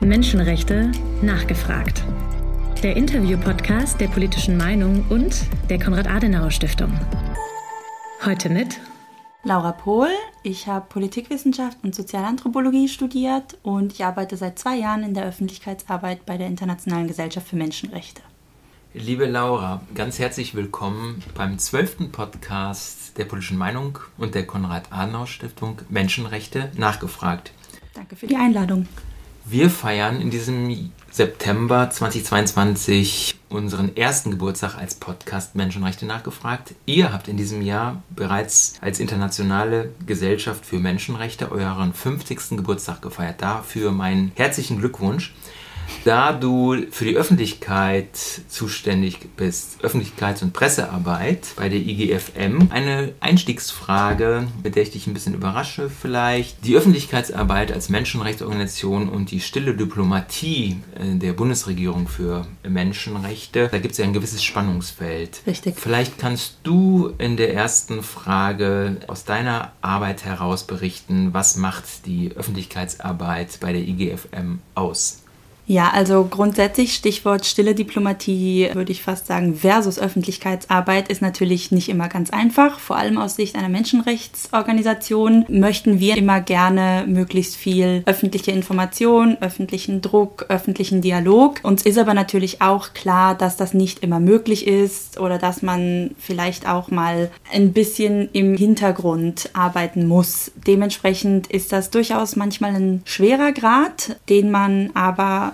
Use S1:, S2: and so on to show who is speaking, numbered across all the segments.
S1: Menschenrechte nachgefragt. Der Interview-Podcast der politischen Meinung und der Konrad-Adenauer-Stiftung. Heute mit
S2: Laura Pohl. Ich habe Politikwissenschaft und Sozialanthropologie studiert und ich arbeite seit zwei Jahren in der Öffentlichkeitsarbeit bei der Internationalen Gesellschaft für Menschenrechte.
S3: Liebe Laura, ganz herzlich willkommen beim zwölften Podcast der politischen Meinung und der Konrad-Adenauer-Stiftung Menschenrechte nachgefragt.
S2: Danke für die Einladung.
S3: Wir feiern in diesem September 2022 unseren ersten Geburtstag als Podcast Menschenrechte nachgefragt. Ihr habt in diesem Jahr bereits als internationale Gesellschaft für Menschenrechte euren 50. Geburtstag gefeiert. Dafür meinen herzlichen Glückwunsch. Da du für die Öffentlichkeit zuständig bist, Öffentlichkeits- und Pressearbeit bei der IGFM, eine Einstiegsfrage, mit der ich dich ein bisschen überrasche vielleicht. Die Öffentlichkeitsarbeit als Menschenrechtsorganisation und die stille Diplomatie äh, der Bundesregierung für Menschenrechte, da gibt es ja ein gewisses Spannungsfeld.
S2: Richtig.
S3: Vielleicht kannst du in der ersten Frage aus deiner Arbeit heraus berichten, was macht die Öffentlichkeitsarbeit bei der IGFM aus?
S2: Ja, also grundsätzlich Stichwort stille Diplomatie, würde ich fast sagen, versus Öffentlichkeitsarbeit ist natürlich nicht immer ganz einfach. Vor allem aus Sicht einer Menschenrechtsorganisation möchten wir immer gerne möglichst viel öffentliche Information, öffentlichen Druck, öffentlichen Dialog. Uns ist aber natürlich auch klar, dass das nicht immer möglich ist oder dass man vielleicht auch mal ein bisschen im Hintergrund arbeiten muss. Dementsprechend ist das durchaus manchmal ein schwerer Grad, den man aber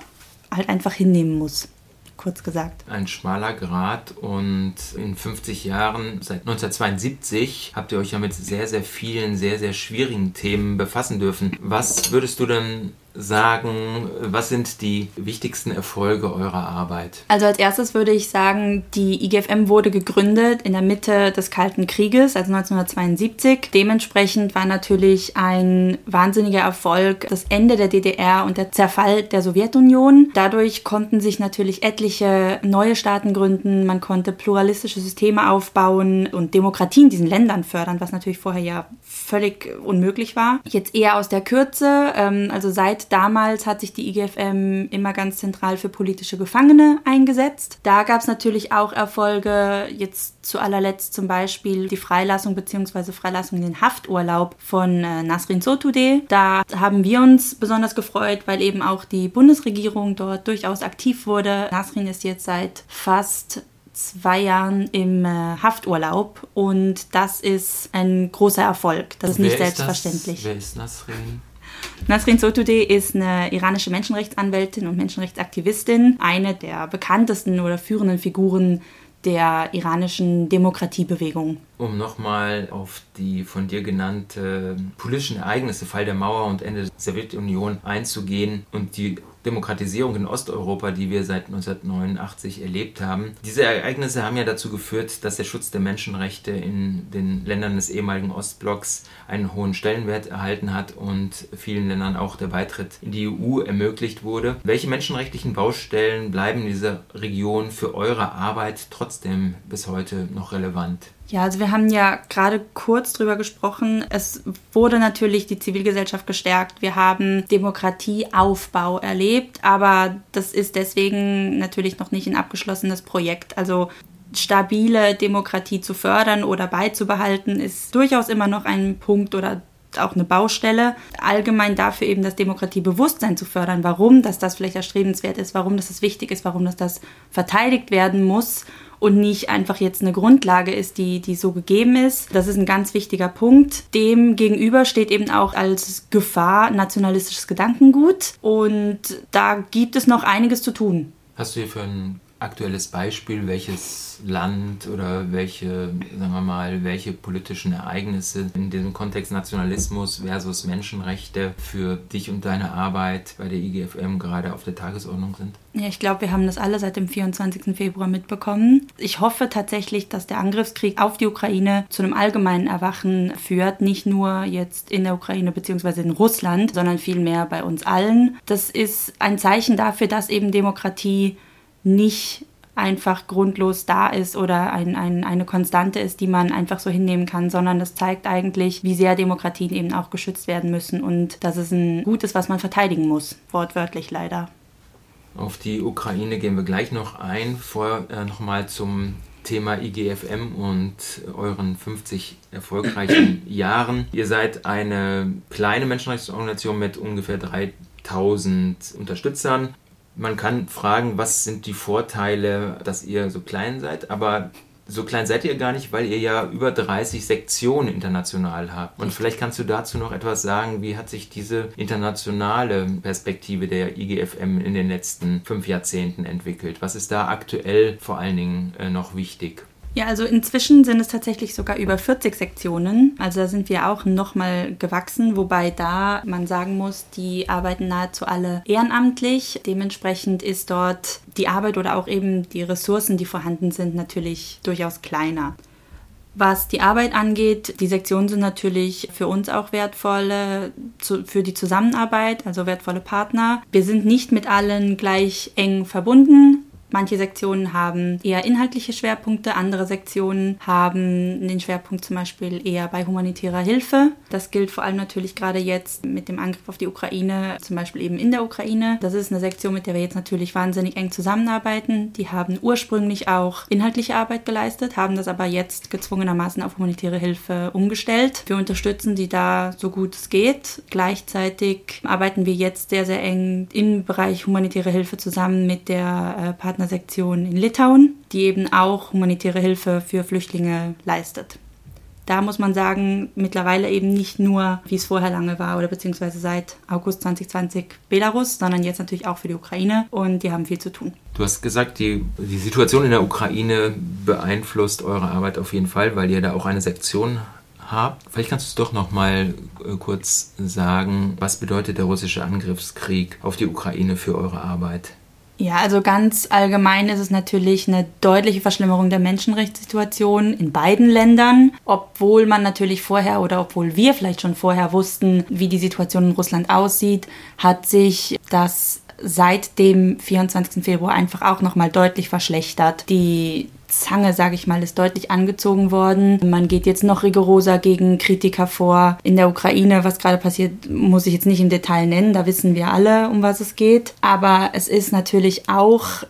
S2: halt einfach hinnehmen muss. Kurz gesagt.
S3: Ein schmaler Grad und in 50 Jahren, seit 1972, habt ihr euch ja mit sehr, sehr vielen, sehr, sehr schwierigen Themen befassen dürfen. Was würdest du denn sagen, was sind die wichtigsten Erfolge eurer Arbeit?
S2: Also als erstes würde ich sagen, die IGFM wurde gegründet in der Mitte des Kalten Krieges, also 1972. Dementsprechend war natürlich ein wahnsinniger Erfolg das Ende der DDR und der Zerfall der Sowjetunion. Dadurch konnten sich natürlich etliche neue Staaten gründen, man konnte pluralistische Systeme aufbauen und Demokratie in diesen Ländern fördern, was natürlich vorher ja völlig unmöglich war. Jetzt eher aus der Kürze, ähm, also seit damals hat sich die IGFM immer ganz zentral für politische Gefangene eingesetzt. Da gab es natürlich auch Erfolge, jetzt zu allerletzt zum Beispiel die Freilassung bzw. Freilassung in den Hafturlaub von äh, Nasrin Sotoudeh. Da haben wir uns besonders gefreut, weil eben auch die Bundesregierung dort durchaus aktiv wurde. Nasrin ist jetzt seit fast zwei Jahren im äh, Hafturlaub und das ist ein großer Erfolg. Das ist Wer nicht ist selbstverständlich.
S3: Das? Wer ist Nasrin?
S2: Nasrin Sotoudeh ist eine iranische Menschenrechtsanwältin und Menschenrechtsaktivistin, eine der bekanntesten oder führenden Figuren der iranischen Demokratiebewegung.
S3: Um nochmal auf die von dir genannte politischen Ereignisse, Fall der Mauer und Ende der Sowjetunion einzugehen und die Demokratisierung in Osteuropa, die wir seit 1989 erlebt haben. Diese Ereignisse haben ja dazu geführt, dass der Schutz der Menschenrechte in den Ländern des ehemaligen Ostblocks einen hohen Stellenwert erhalten hat und vielen Ländern auch der Beitritt in die EU ermöglicht wurde. Welche menschenrechtlichen Baustellen bleiben in dieser Region für eure Arbeit trotzdem bis heute noch relevant?
S2: Ja, also wir haben ja gerade kurz drüber gesprochen. Es wurde natürlich die Zivilgesellschaft gestärkt. Wir haben Demokratieaufbau erlebt, aber das ist deswegen natürlich noch nicht ein abgeschlossenes Projekt. Also stabile Demokratie zu fördern oder beizubehalten, ist durchaus immer noch ein Punkt oder auch eine Baustelle. Allgemein dafür eben das Demokratiebewusstsein zu fördern, warum dass das vielleicht erstrebenswert ist, warum das wichtig ist, warum das, das verteidigt werden muss und nicht einfach jetzt eine Grundlage ist, die, die so gegeben ist. Das ist ein ganz wichtiger Punkt. Dem gegenüber steht eben auch als Gefahr nationalistisches Gedankengut und da gibt es noch einiges zu tun.
S3: Hast du hier für ein aktuelles Beispiel, welches Land oder welche, sagen wir mal, welche politischen Ereignisse in diesem Kontext Nationalismus versus Menschenrechte für dich und deine Arbeit bei der IGFM gerade auf der Tagesordnung sind?
S2: Ja, ich glaube, wir haben das alle seit dem 24. Februar mitbekommen. Ich hoffe tatsächlich, dass der Angriffskrieg auf die Ukraine zu einem allgemeinen Erwachen führt, nicht nur jetzt in der Ukraine bzw. in Russland, sondern vielmehr bei uns allen. Das ist ein Zeichen dafür, dass eben Demokratie nicht einfach grundlos da ist oder ein, ein, eine Konstante ist, die man einfach so hinnehmen kann, sondern das zeigt eigentlich, wie sehr Demokratien eben auch geschützt werden müssen und dass es ein Gut ist, was man verteidigen muss, wortwörtlich leider.
S3: Auf die Ukraine gehen wir gleich noch ein. Vorher äh, nochmal zum Thema IGFM und euren 50 erfolgreichen Jahren. Ihr seid eine kleine Menschenrechtsorganisation mit ungefähr 3000 Unterstützern. Man kann fragen, was sind die Vorteile, dass ihr so klein seid, aber so klein seid ihr gar nicht, weil ihr ja über 30 Sektionen international habt. Und vielleicht kannst du dazu noch etwas sagen, wie hat sich diese internationale Perspektive der IGFM in den letzten fünf Jahrzehnten entwickelt? Was ist da aktuell vor allen Dingen äh, noch wichtig?
S2: Ja, also inzwischen sind es tatsächlich sogar über 40 Sektionen. Also da sind wir auch nochmal gewachsen, wobei da man sagen muss, die arbeiten nahezu alle ehrenamtlich. Dementsprechend ist dort die Arbeit oder auch eben die Ressourcen, die vorhanden sind, natürlich durchaus kleiner. Was die Arbeit angeht, die Sektionen sind natürlich für uns auch wertvolle, für die Zusammenarbeit, also wertvolle Partner. Wir sind nicht mit allen gleich eng verbunden. Manche Sektionen haben eher inhaltliche Schwerpunkte, andere Sektionen haben den Schwerpunkt zum Beispiel eher bei humanitärer Hilfe. Das gilt vor allem natürlich gerade jetzt mit dem Angriff auf die Ukraine, zum Beispiel eben in der Ukraine. Das ist eine Sektion, mit der wir jetzt natürlich wahnsinnig eng zusammenarbeiten. Die haben ursprünglich auch inhaltliche Arbeit geleistet, haben das aber jetzt gezwungenermaßen auf humanitäre Hilfe umgestellt. Wir unterstützen die da so gut es geht. Gleichzeitig arbeiten wir jetzt sehr, sehr eng im Bereich humanitäre Hilfe zusammen mit der äh, Partnersektion in Litauen, die eben auch humanitäre Hilfe für Flüchtlinge leistet. Da muss man sagen, mittlerweile eben nicht nur, wie es vorher lange war oder beziehungsweise seit August 2020 Belarus, sondern jetzt natürlich auch für die Ukraine und die haben viel zu tun.
S3: Du hast gesagt, die, die Situation in der Ukraine beeinflusst eure Arbeit auf jeden Fall, weil ihr da auch eine Sektion habt. Vielleicht kannst du es doch noch mal äh, kurz sagen, was bedeutet der russische Angriffskrieg auf die Ukraine für eure Arbeit?
S2: Ja, also ganz allgemein ist es natürlich eine deutliche Verschlimmerung der Menschenrechtssituation in beiden Ländern, obwohl man natürlich vorher oder obwohl wir vielleicht schon vorher wussten, wie die Situation in Russland aussieht, hat sich das seit dem 24. Februar einfach auch nochmal deutlich verschlechtert. Die Zange, sage ich mal, ist deutlich angezogen worden. Man geht jetzt noch rigoroser gegen Kritiker vor. In der Ukraine, was gerade passiert, muss ich jetzt nicht im Detail nennen. Da wissen wir alle, um was es geht. Aber es ist natürlich auch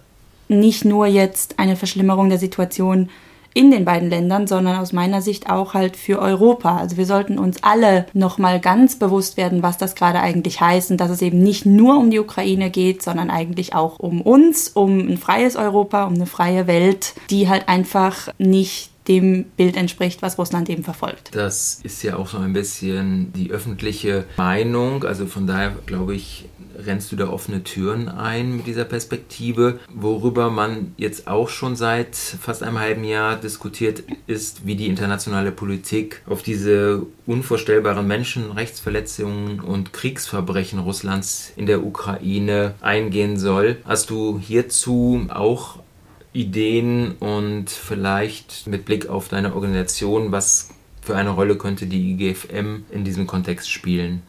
S2: nicht nur jetzt eine Verschlimmerung der Situation in den beiden Ländern, sondern aus meiner Sicht auch halt für Europa. Also wir sollten uns alle nochmal ganz bewusst werden, was das gerade eigentlich heißt und dass es eben nicht nur um die Ukraine geht, sondern eigentlich auch um uns, um ein freies Europa, um eine freie Welt, die halt einfach nicht dem Bild entspricht, was Russland eben verfolgt.
S3: Das ist ja auch so ein bisschen die öffentliche Meinung. Also von daher glaube ich, rennst du da offene Türen ein mit dieser Perspektive. Worüber man jetzt auch schon seit fast einem halben Jahr diskutiert, ist, wie die internationale Politik auf diese unvorstellbaren Menschenrechtsverletzungen und Kriegsverbrechen Russlands in der Ukraine eingehen soll. Hast du hierzu auch Ideen und vielleicht mit Blick auf deine Organisation, was für eine Rolle könnte die IGFM in diesem Kontext spielen?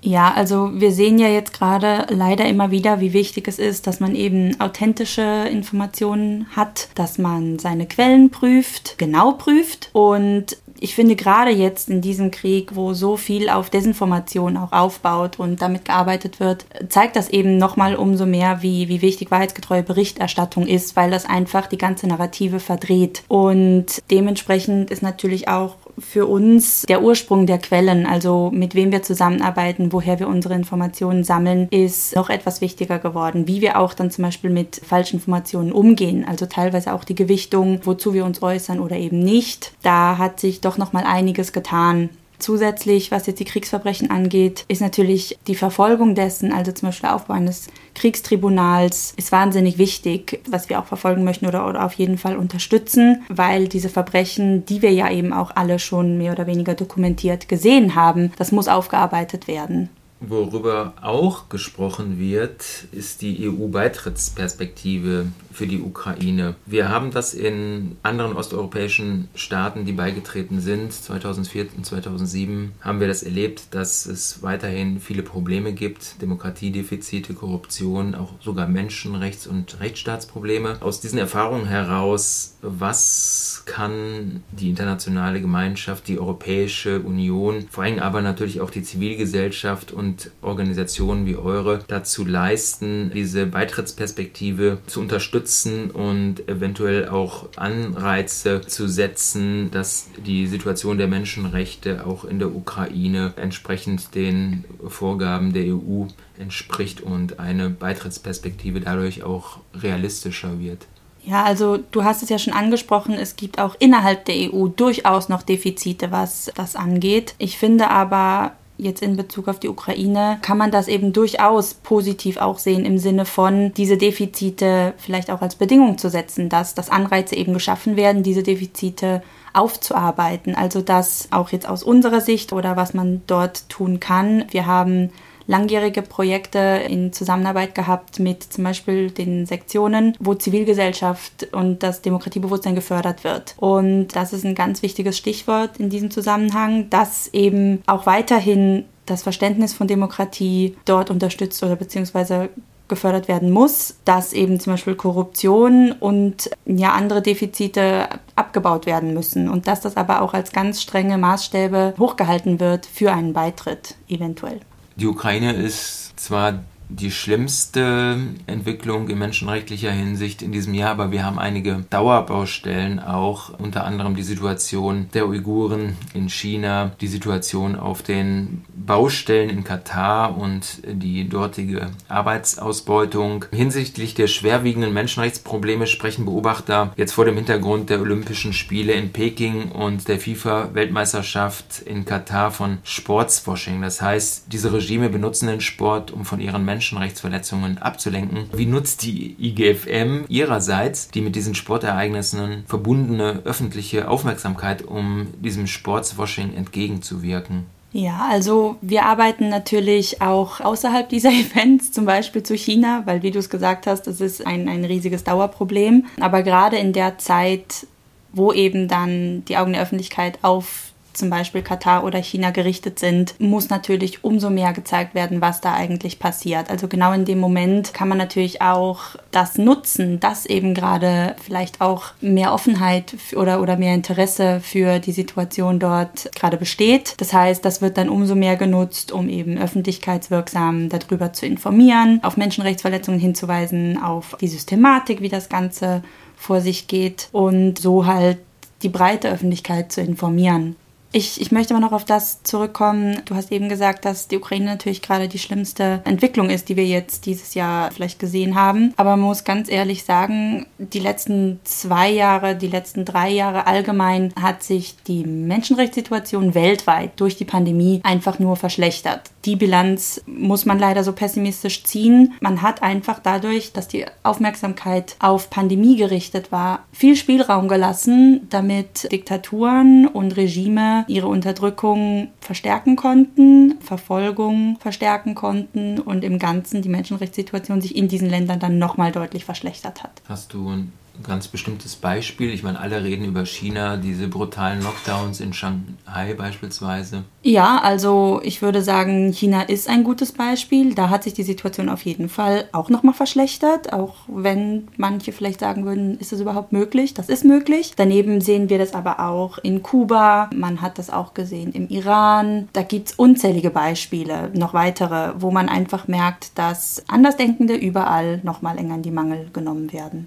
S2: Ja, also wir sehen ja jetzt gerade leider immer wieder, wie wichtig es ist, dass man eben authentische Informationen hat, dass man seine Quellen prüft, genau prüft und ich finde gerade jetzt in diesem Krieg, wo so viel auf Desinformation auch aufbaut und damit gearbeitet wird, zeigt das eben nochmal umso mehr, wie, wie wichtig wahrheitsgetreue Berichterstattung ist, weil das einfach die ganze Narrative verdreht. Und dementsprechend ist natürlich auch für uns der Ursprung der Quellen, also mit wem wir zusammenarbeiten, woher wir unsere Informationen sammeln, ist noch etwas wichtiger geworden. Wie wir auch dann zum Beispiel mit falschen Informationen umgehen, also teilweise auch die Gewichtung, wozu wir uns äußern oder eben nicht. Da hat sich doch doch noch mal einiges getan. Zusätzlich, was jetzt die Kriegsverbrechen angeht, ist natürlich die Verfolgung dessen, also zum Beispiel der Aufbau eines Kriegstribunals, ist wahnsinnig wichtig, was wir auch verfolgen möchten oder, oder auf jeden Fall unterstützen, weil diese Verbrechen, die wir ja eben auch alle schon mehr oder weniger dokumentiert gesehen haben, das muss aufgearbeitet werden.
S3: Worüber auch gesprochen wird, ist die EU-Beitrittsperspektive für die Ukraine. Wir haben das in anderen osteuropäischen Staaten, die beigetreten sind, 2004 und 2007, haben wir das erlebt, dass es weiterhin viele Probleme gibt, Demokratiedefizite, Korruption, auch sogar Menschenrechts- und Rechtsstaatsprobleme. Aus diesen Erfahrungen heraus, was kann die internationale Gemeinschaft, die Europäische Union, vor allem aber natürlich auch die Zivilgesellschaft und Organisationen wie eure dazu leisten, diese Beitrittsperspektive zu unterstützen? unterstützen und eventuell auch Anreize zu setzen, dass die Situation der Menschenrechte auch in der Ukraine entsprechend den Vorgaben der EU entspricht und eine Beitrittsperspektive dadurch auch realistischer wird.
S2: Ja, also du hast es ja schon angesprochen, es gibt auch innerhalb der EU durchaus noch Defizite, was das angeht. Ich finde aber, jetzt in Bezug auf die Ukraine, kann man das eben durchaus positiv auch sehen im Sinne von, diese Defizite vielleicht auch als Bedingung zu setzen, dass, dass Anreize eben geschaffen werden, diese Defizite aufzuarbeiten. Also das auch jetzt aus unserer Sicht oder was man dort tun kann. Wir haben langjährige Projekte in Zusammenarbeit gehabt mit zum Beispiel den Sektionen, wo Zivilgesellschaft und das Demokratiebewusstsein gefördert wird. Und das ist ein ganz wichtiges Stichwort in diesem Zusammenhang, dass eben auch weiterhin das Verständnis von Demokratie dort unterstützt oder beziehungsweise gefördert werden muss, dass eben zum Beispiel Korruption und ja andere Defizite abgebaut werden müssen und dass das aber auch als ganz strenge Maßstäbe hochgehalten wird für einen Beitritt eventuell.
S3: Die Ukraine ist zwar die schlimmste Entwicklung in menschenrechtlicher Hinsicht in diesem Jahr, aber wir haben einige Dauerbaustellen auch, unter anderem die Situation der Uiguren in China, die Situation auf den Baustellen in Katar und die dortige Arbeitsausbeutung. Hinsichtlich der schwerwiegenden Menschenrechtsprobleme sprechen Beobachter jetzt vor dem Hintergrund der Olympischen Spiele in Peking und der FIFA-Weltmeisterschaft in Katar von Sportswashing. Das heißt, diese Regime benutzen den Sport, um von ihren Menschenrechtsverletzungen abzulenken. Wie nutzt die IGFM ihrerseits die mit diesen Sportereignissen verbundene öffentliche Aufmerksamkeit, um diesem Sportswashing entgegenzuwirken?
S2: Ja, also wir arbeiten natürlich auch außerhalb dieser Events, zum Beispiel zu China, weil wie du es gesagt hast, das ist ein, ein riesiges Dauerproblem. Aber gerade in der Zeit, wo eben dann die Augen der Öffentlichkeit auf zum Beispiel Katar oder China gerichtet sind, muss natürlich umso mehr gezeigt werden, was da eigentlich passiert. Also genau in dem Moment kann man natürlich auch das nutzen, dass eben gerade vielleicht auch mehr Offenheit oder, oder mehr Interesse für die Situation dort gerade besteht. Das heißt, das wird dann umso mehr genutzt, um eben öffentlichkeitswirksam darüber zu informieren, auf Menschenrechtsverletzungen hinzuweisen, auf die Systematik, wie das Ganze vor sich geht und so halt die breite Öffentlichkeit zu informieren. Ich, ich möchte mal noch auf das zurückkommen. Du hast eben gesagt, dass die Ukraine natürlich gerade die schlimmste Entwicklung ist, die wir jetzt dieses Jahr vielleicht gesehen haben. Aber man muss ganz ehrlich sagen, die letzten zwei Jahre, die letzten drei Jahre allgemein hat sich die Menschenrechtssituation weltweit durch die Pandemie einfach nur verschlechtert. Die Bilanz muss man leider so pessimistisch ziehen. Man hat einfach dadurch, dass die Aufmerksamkeit auf Pandemie gerichtet war, viel Spielraum gelassen, damit Diktaturen und Regime ihre Unterdrückung verstärken konnten, Verfolgung verstärken konnten und im Ganzen die Menschenrechtssituation sich in diesen Ländern dann nochmal deutlich verschlechtert hat.
S3: Hast du ganz bestimmtes Beispiel? Ich meine, alle reden über China, diese brutalen Lockdowns in Shanghai beispielsweise.
S2: Ja, also ich würde sagen, China ist ein gutes Beispiel. Da hat sich die Situation auf jeden Fall auch nochmal verschlechtert, auch wenn manche vielleicht sagen würden, ist das überhaupt möglich? Das ist möglich. Daneben sehen wir das aber auch in Kuba, man hat das auch gesehen im Iran. Da gibt es unzählige Beispiele, noch weitere, wo man einfach merkt, dass Andersdenkende überall nochmal enger in die Mangel genommen werden.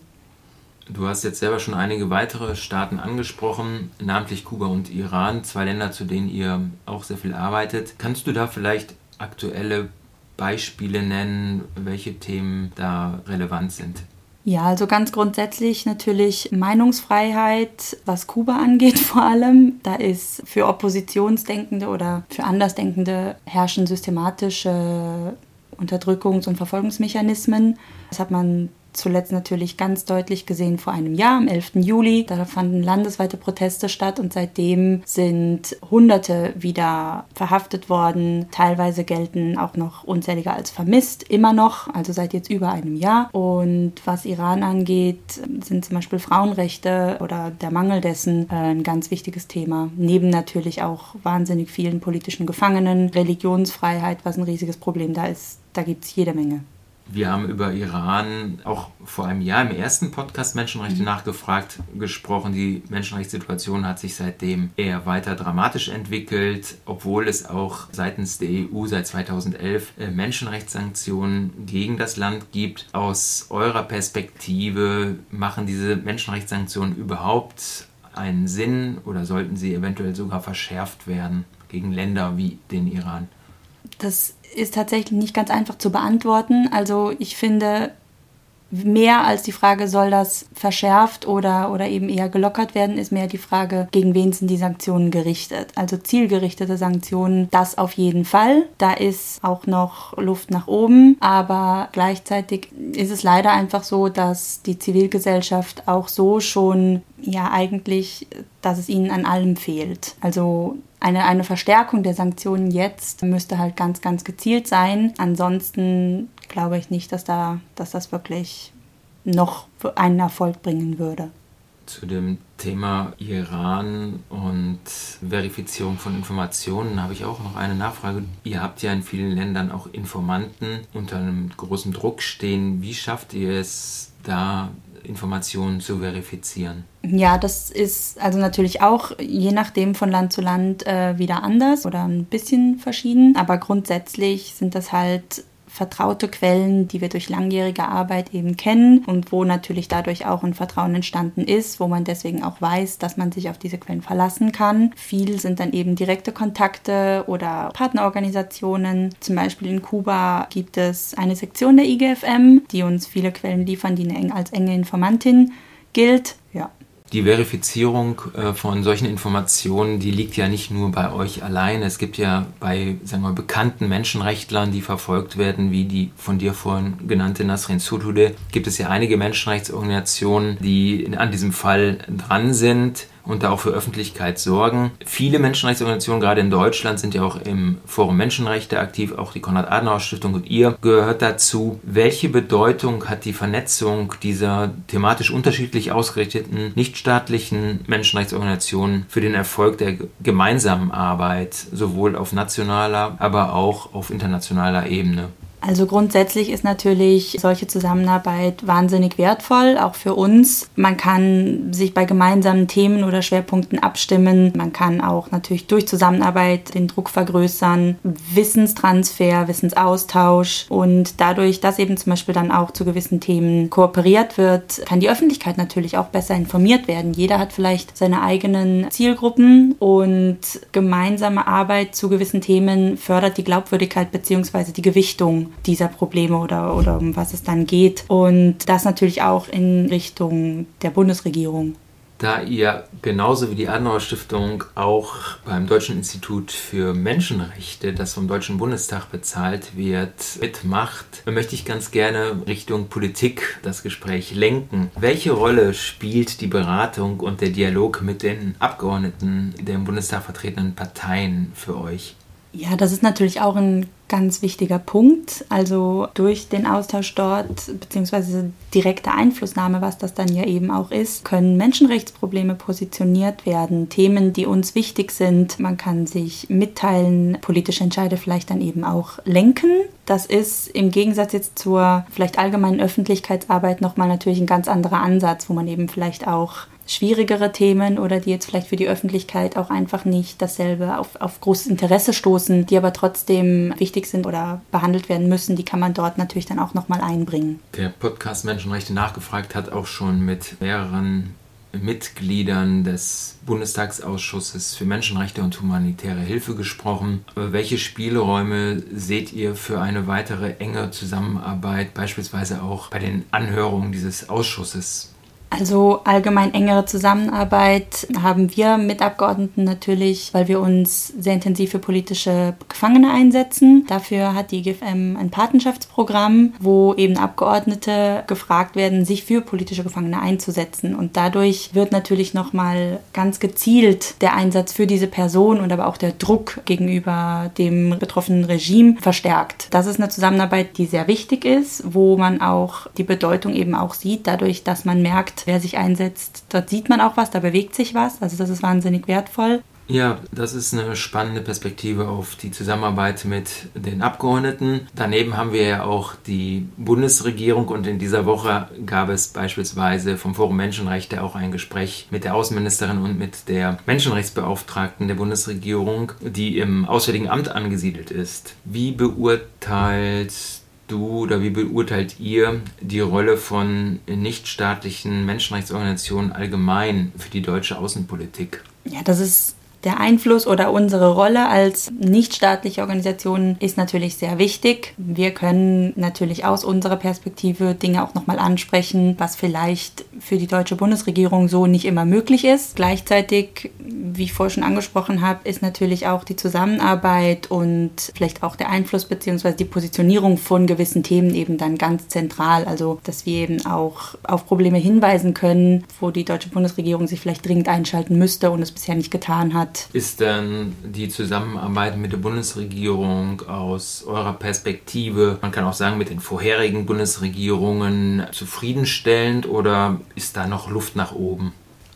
S3: Du hast jetzt selber schon einige weitere Staaten angesprochen, namentlich Kuba und Iran, zwei Länder, zu denen ihr auch sehr viel arbeitet. Kannst du da vielleicht aktuelle Beispiele nennen, welche Themen da relevant sind?
S2: Ja, also ganz grundsätzlich natürlich Meinungsfreiheit, was Kuba angeht vor allem. Da ist für Oppositionsdenkende oder für Andersdenkende herrschen systematische Unterdrückungs- und Verfolgungsmechanismen. Das hat man zuletzt natürlich ganz deutlich gesehen vor einem Jahr, am 11. Juli. Da fanden landesweite Proteste statt und seitdem sind Hunderte wieder verhaftet worden. Teilweise gelten auch noch unzählige als vermisst, immer noch, also seit jetzt über einem Jahr. Und was Iran angeht, sind zum Beispiel Frauenrechte oder der Mangel dessen äh, ein ganz wichtiges Thema. Neben natürlich auch wahnsinnig vielen politischen Gefangenen, Religionsfreiheit, was ein riesiges Problem da ist. Da gibt es jede Menge.
S3: Wir haben über Iran auch vor einem Jahr im ersten Podcast Menschenrechte mhm. nachgefragt gesprochen. Die Menschenrechtssituation hat sich seitdem eher weiter dramatisch entwickelt, obwohl es auch seitens der EU seit 2011 äh, Menschenrechtssanktionen gegen das Land gibt. Aus eurer Perspektive machen diese Menschenrechtssanktionen überhaupt einen Sinn oder sollten sie eventuell sogar verschärft werden gegen Länder wie den Iran?
S2: Das ist tatsächlich nicht ganz einfach zu beantworten. Also ich finde, mehr als die Frage, soll das verschärft oder, oder eben eher gelockert werden, ist mehr die Frage, gegen wen sind die Sanktionen gerichtet. Also zielgerichtete Sanktionen, das auf jeden Fall. Da ist auch noch Luft nach oben, aber gleichzeitig ist es leider einfach so, dass die Zivilgesellschaft auch so schon ja eigentlich, dass es ihnen an allem fehlt. Also eine, eine Verstärkung der Sanktionen jetzt müsste halt ganz, ganz gezielt sein. Ansonsten glaube ich nicht, dass, da, dass das wirklich noch einen Erfolg bringen würde.
S3: Zu dem Thema Iran und Verifizierung von Informationen habe ich auch noch eine Nachfrage. Ihr habt ja in vielen Ländern auch Informanten unter einem großen Druck stehen. Wie schafft ihr es da Informationen zu verifizieren?
S2: Ja, das ist also natürlich auch je nachdem von Land zu Land äh, wieder anders oder ein bisschen verschieden. Aber grundsätzlich sind das halt vertraute Quellen, die wir durch langjährige Arbeit eben kennen und wo natürlich dadurch auch ein Vertrauen entstanden ist, wo man deswegen auch weiß, dass man sich auf diese Quellen verlassen kann. Viel sind dann eben direkte Kontakte oder Partnerorganisationen. Zum Beispiel in Kuba gibt es eine Sektion der IGFM, die uns viele Quellen liefern, die als enge Informantin gilt. Ja,
S3: die Verifizierung äh, von solchen Informationen, die liegt ja nicht nur bei euch allein. Es gibt ja bei, sagen wir, bekannten Menschenrechtlern, die verfolgt werden, wie die von dir vorhin genannte Nasrin Sotoudeh, gibt es ja einige Menschenrechtsorganisationen, die an diesem Fall dran sind und da auch für Öffentlichkeit sorgen. Viele Menschenrechtsorganisationen, gerade in Deutschland, sind ja auch im Forum Menschenrechte aktiv, auch die Konrad-Adenauer-Stiftung und ihr gehört dazu. Welche Bedeutung hat die Vernetzung dieser thematisch unterschiedlich ausgerichteten nichtstaatlichen Menschenrechtsorganisationen für den Erfolg der gemeinsamen Arbeit, sowohl auf nationaler, aber auch auf internationaler Ebene?
S2: Also grundsätzlich ist natürlich solche Zusammenarbeit wahnsinnig wertvoll, auch für uns. Man kann sich bei gemeinsamen Themen oder Schwerpunkten abstimmen. Man kann auch natürlich durch Zusammenarbeit den Druck vergrößern, Wissenstransfer, Wissensaustausch und dadurch, dass eben zum Beispiel dann auch zu gewissen Themen kooperiert wird, kann die Öffentlichkeit natürlich auch besser informiert werden. Jeder hat vielleicht seine eigenen Zielgruppen und gemeinsame Arbeit zu gewissen Themen fördert die Glaubwürdigkeit bzw. die Gewichtung dieser Probleme oder, oder um was es dann geht. Und das natürlich auch in Richtung der Bundesregierung.
S3: Da ihr genauso wie die Adenauer Stiftung auch beim Deutschen Institut für Menschenrechte, das vom Deutschen Bundestag bezahlt wird, mitmacht, möchte ich ganz gerne Richtung Politik das Gespräch lenken. Welche Rolle spielt die Beratung und der Dialog mit den Abgeordneten der im Bundestag vertretenen Parteien für euch?
S2: Ja, das ist natürlich auch ein ganz wichtiger Punkt. Also durch den Austausch dort, beziehungsweise direkte Einflussnahme, was das dann ja eben auch ist, können Menschenrechtsprobleme positioniert werden, Themen, die uns wichtig sind. Man kann sich mitteilen, politische Entscheide vielleicht dann eben auch lenken. Das ist im Gegensatz jetzt zur vielleicht allgemeinen Öffentlichkeitsarbeit nochmal natürlich ein ganz anderer Ansatz, wo man eben vielleicht auch schwierigere Themen oder die jetzt vielleicht für die Öffentlichkeit auch einfach nicht dasselbe auf, auf großes Interesse stoßen, die aber trotzdem wichtig sind oder behandelt werden müssen, die kann man dort natürlich dann auch nochmal einbringen.
S3: Der Podcast Menschenrechte nachgefragt hat auch schon mit mehreren Mitgliedern des Bundestagsausschusses für Menschenrechte und humanitäre Hilfe gesprochen. Welche Spielräume seht ihr für eine weitere enge Zusammenarbeit, beispielsweise auch bei den Anhörungen dieses Ausschusses?
S2: Also allgemein engere Zusammenarbeit haben wir mit Abgeordneten natürlich, weil wir uns sehr intensiv für politische Gefangene einsetzen. Dafür hat die IGFM ein Patenschaftsprogramm, wo eben Abgeordnete gefragt werden, sich für politische Gefangene einzusetzen. Und dadurch wird natürlich nochmal ganz gezielt der Einsatz für diese Person und aber auch der Druck gegenüber dem betroffenen Regime verstärkt. Das ist eine Zusammenarbeit, die sehr wichtig ist, wo man auch die Bedeutung eben auch sieht, dadurch, dass man merkt, wer sich einsetzt, dort sieht man auch was, da bewegt sich was. Also das ist wahnsinnig wertvoll.
S3: Ja, das ist eine spannende Perspektive auf die Zusammenarbeit mit den Abgeordneten. Daneben haben wir ja auch die Bundesregierung und in dieser Woche gab es beispielsweise vom Forum Menschenrechte auch ein Gespräch mit der Außenministerin und mit der Menschenrechtsbeauftragten der Bundesregierung, die im Auswärtigen Amt angesiedelt ist. Wie beurteilt du oder wie beurteilt ihr die Rolle von nichtstaatlichen Menschenrechtsorganisationen allgemein für die deutsche Außenpolitik?
S2: Ja, das ist der Einfluss oder unsere Rolle als nichtstaatliche Organisation ist natürlich sehr wichtig. Wir können natürlich aus unserer Perspektive Dinge auch nochmal ansprechen, was vielleicht für die deutsche Bundesregierung so nicht immer möglich ist. Gleichzeitig, wie ich vorhin schon angesprochen habe, ist natürlich auch die Zusammenarbeit und vielleicht auch der Einfluss bzw. die Positionierung von gewissen Themen eben dann ganz zentral. Also, dass wir eben auch auf Probleme hinweisen können, wo die deutsche Bundesregierung sich vielleicht dringend einschalten müsste und es bisher nicht getan hat
S3: hat. Ist denn die Zusammenarbeit mit der Bundesregierung aus eurer Perspektive, man kann auch sagen mit den vorherigen Bundesregierungen, zufriedenstellend oder ist da noch Luft nach oben?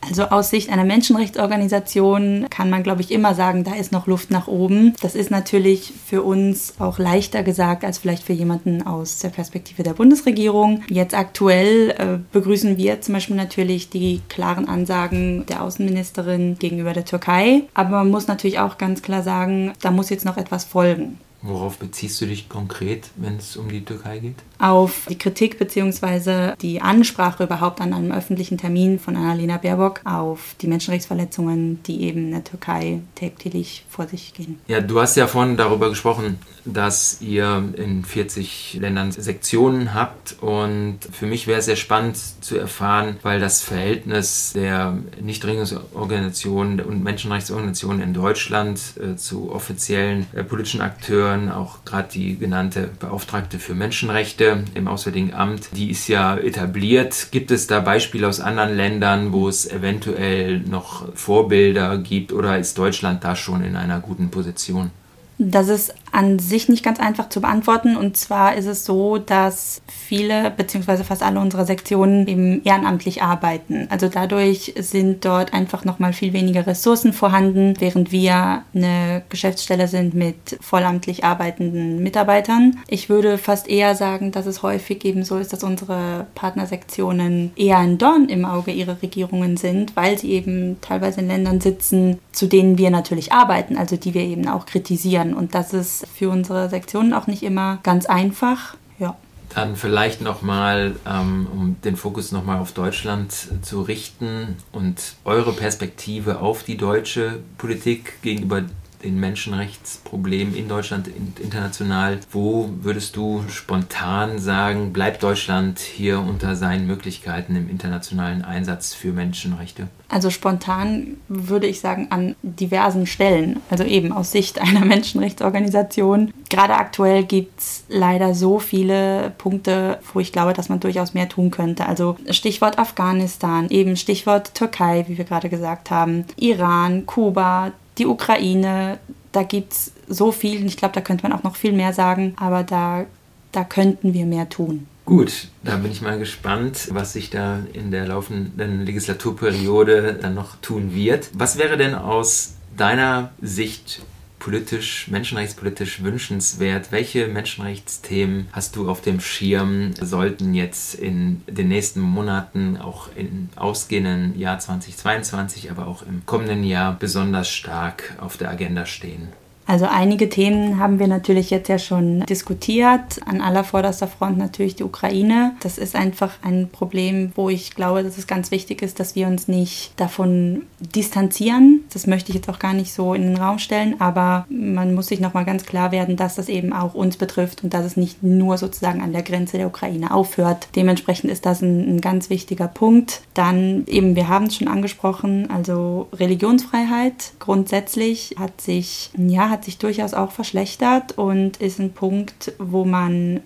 S2: Also aus Sicht einer Menschenrechtsorganisation kann man, glaube ich, immer sagen, da ist noch Luft nach oben. Das ist natürlich für uns auch leichter gesagt als vielleicht für jemanden aus der Perspektive der Bundesregierung. Jetzt aktuell äh, begrüßen wir zum Beispiel natürlich die klaren Ansagen der Außenministerin gegenüber der Türkei. Aber man muss natürlich auch ganz klar sagen, da muss jetzt noch etwas folgen.
S3: Worauf beziehst du dich konkret, wenn es um die Türkei geht?
S2: Auf die Kritik bzw. die Ansprache überhaupt an einem öffentlichen Termin von Annalena Baerbock auf die Menschenrechtsverletzungen, die eben in der Türkei täglich vor sich gehen.
S3: Ja, du hast ja vorhin darüber gesprochen, dass ihr in 40 Ländern Sektionen habt und für mich wäre es sehr spannend zu erfahren, weil das Verhältnis der Nichtregierungsorganisationen und Menschenrechtsorganisationen in Deutschland äh, zu offiziellen äh, politischen Akteuren gehören, auch gerade die genannte Beauftragte für Menschenrechte im Auswärtigen Amt, die ist ja etabliert. Gibt es da Beispiele aus anderen Ländern, wo es eventuell noch Vorbilder gibt oder ist Deutschland da schon in einer guten Position?
S2: Das ist an sich nicht ganz einfach zu beantworten. Und zwar ist es so, dass viele bzw. fast alle unserer Sektionen eben ehrenamtlich arbeiten. Also dadurch sind dort einfach nochmal viel weniger Ressourcen vorhanden, während wir eine Geschäftsstelle sind mit vollamtlich arbeitenden Mitarbeitern. Ich würde fast eher sagen, dass es häufig eben so ist, dass unsere Partnersektionen eher ein Dorn im Auge ihrer Regierungen sind, weil sie eben teilweise in Ländern sitzen, zu denen wir natürlich arbeiten, also die wir eben auch kritisieren. Und das ist für unsere Sektionen auch nicht immer ganz einfach. Ja.
S3: Dann vielleicht nochmal, ähm, um den Fokus nochmal auf Deutschland zu richten und eure Perspektive auf die deutsche Politik gegenüber den Menschenrechtsproblemen in Deutschland und international. Wo würdest du spontan sagen, bleibt Deutschland hier unter seinen Möglichkeiten im internationalen Einsatz für Menschenrechte?
S2: Also spontan würde ich sagen an diversen Stellen, also eben aus Sicht einer Menschenrechtsorganisation. Gerade aktuell gibt es leider so viele Punkte, wo ich glaube, dass man durchaus mehr tun könnte. Also Stichwort Afghanistan, eben Stichwort Türkei, wie wir gerade gesagt haben, Iran, Kuba, die Ukraine, da gibt es so viel und ich glaube, da könnte man auch noch viel mehr sagen, aber da, da könnten wir mehr tun.
S3: Gut, da bin ich mal gespannt, was sich da in der laufenden Legislaturperiode dann noch tun wird. Was wäre denn aus deiner Sicht politisch, menschenrechtspolitisch wünschenswert? Welche Menschenrechtsthemen hast du auf dem Schirm, sollten jetzt in den nächsten Monaten, auch im ausgehenden Jahr 2022, aber auch im kommenden Jahr besonders stark auf der Agenda stehen?
S2: Also einige Themen haben wir natürlich jetzt ja schon diskutiert. An aller vorderster Front natürlich die Ukraine. Das ist einfach ein Problem, wo ich glaube, dass es ganz wichtig ist, dass wir uns nicht davon distanzieren. Das möchte ich jetzt auch gar nicht so in den Raum stellen, aber man muss sich nochmal ganz klar werden, dass das eben auch uns betrifft und dass es nicht nur sozusagen an der Grenze der Ukraine aufhört. Dementsprechend ist das ein, ein ganz wichtiger Punkt. Dann eben, wir haben es schon angesprochen, also Religionsfreiheit grundsätzlich hat sich, ja, hat sich durchaus auch verschlechtert und ist ein Punkt, wo man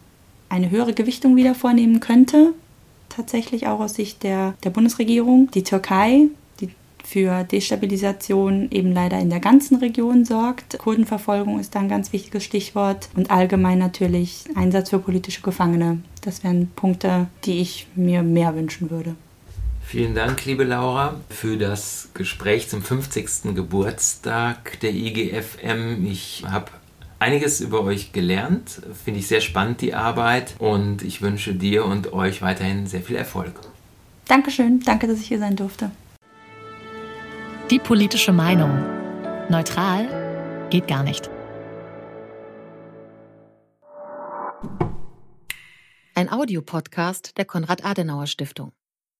S2: eine höhere Gewichtung wieder vornehmen könnte. Tatsächlich auch aus Sicht der, der Bundesregierung. Die Türkei, die für Destabilisation eben leider in der ganzen Region sorgt. Kurdenverfolgung ist da ein ganz wichtiges Stichwort. Und allgemein natürlich Einsatz für politische Gefangene. Das wären Punkte, die ich mir mehr wünschen würde.
S3: Vielen Dank, liebe Laura, für das Gespräch zum 50. Geburtstag der IGFM. Ich habe einiges über euch gelernt. Finde ich sehr spannend, die Arbeit. Und ich wünsche dir und euch weiterhin sehr viel Erfolg.
S2: Dankeschön. Danke, dass ich hier sein durfte.
S1: Die politische Meinung. Neutral geht gar nicht.
S4: Ein Audiopodcast der Konrad-Adenauer-Stiftung.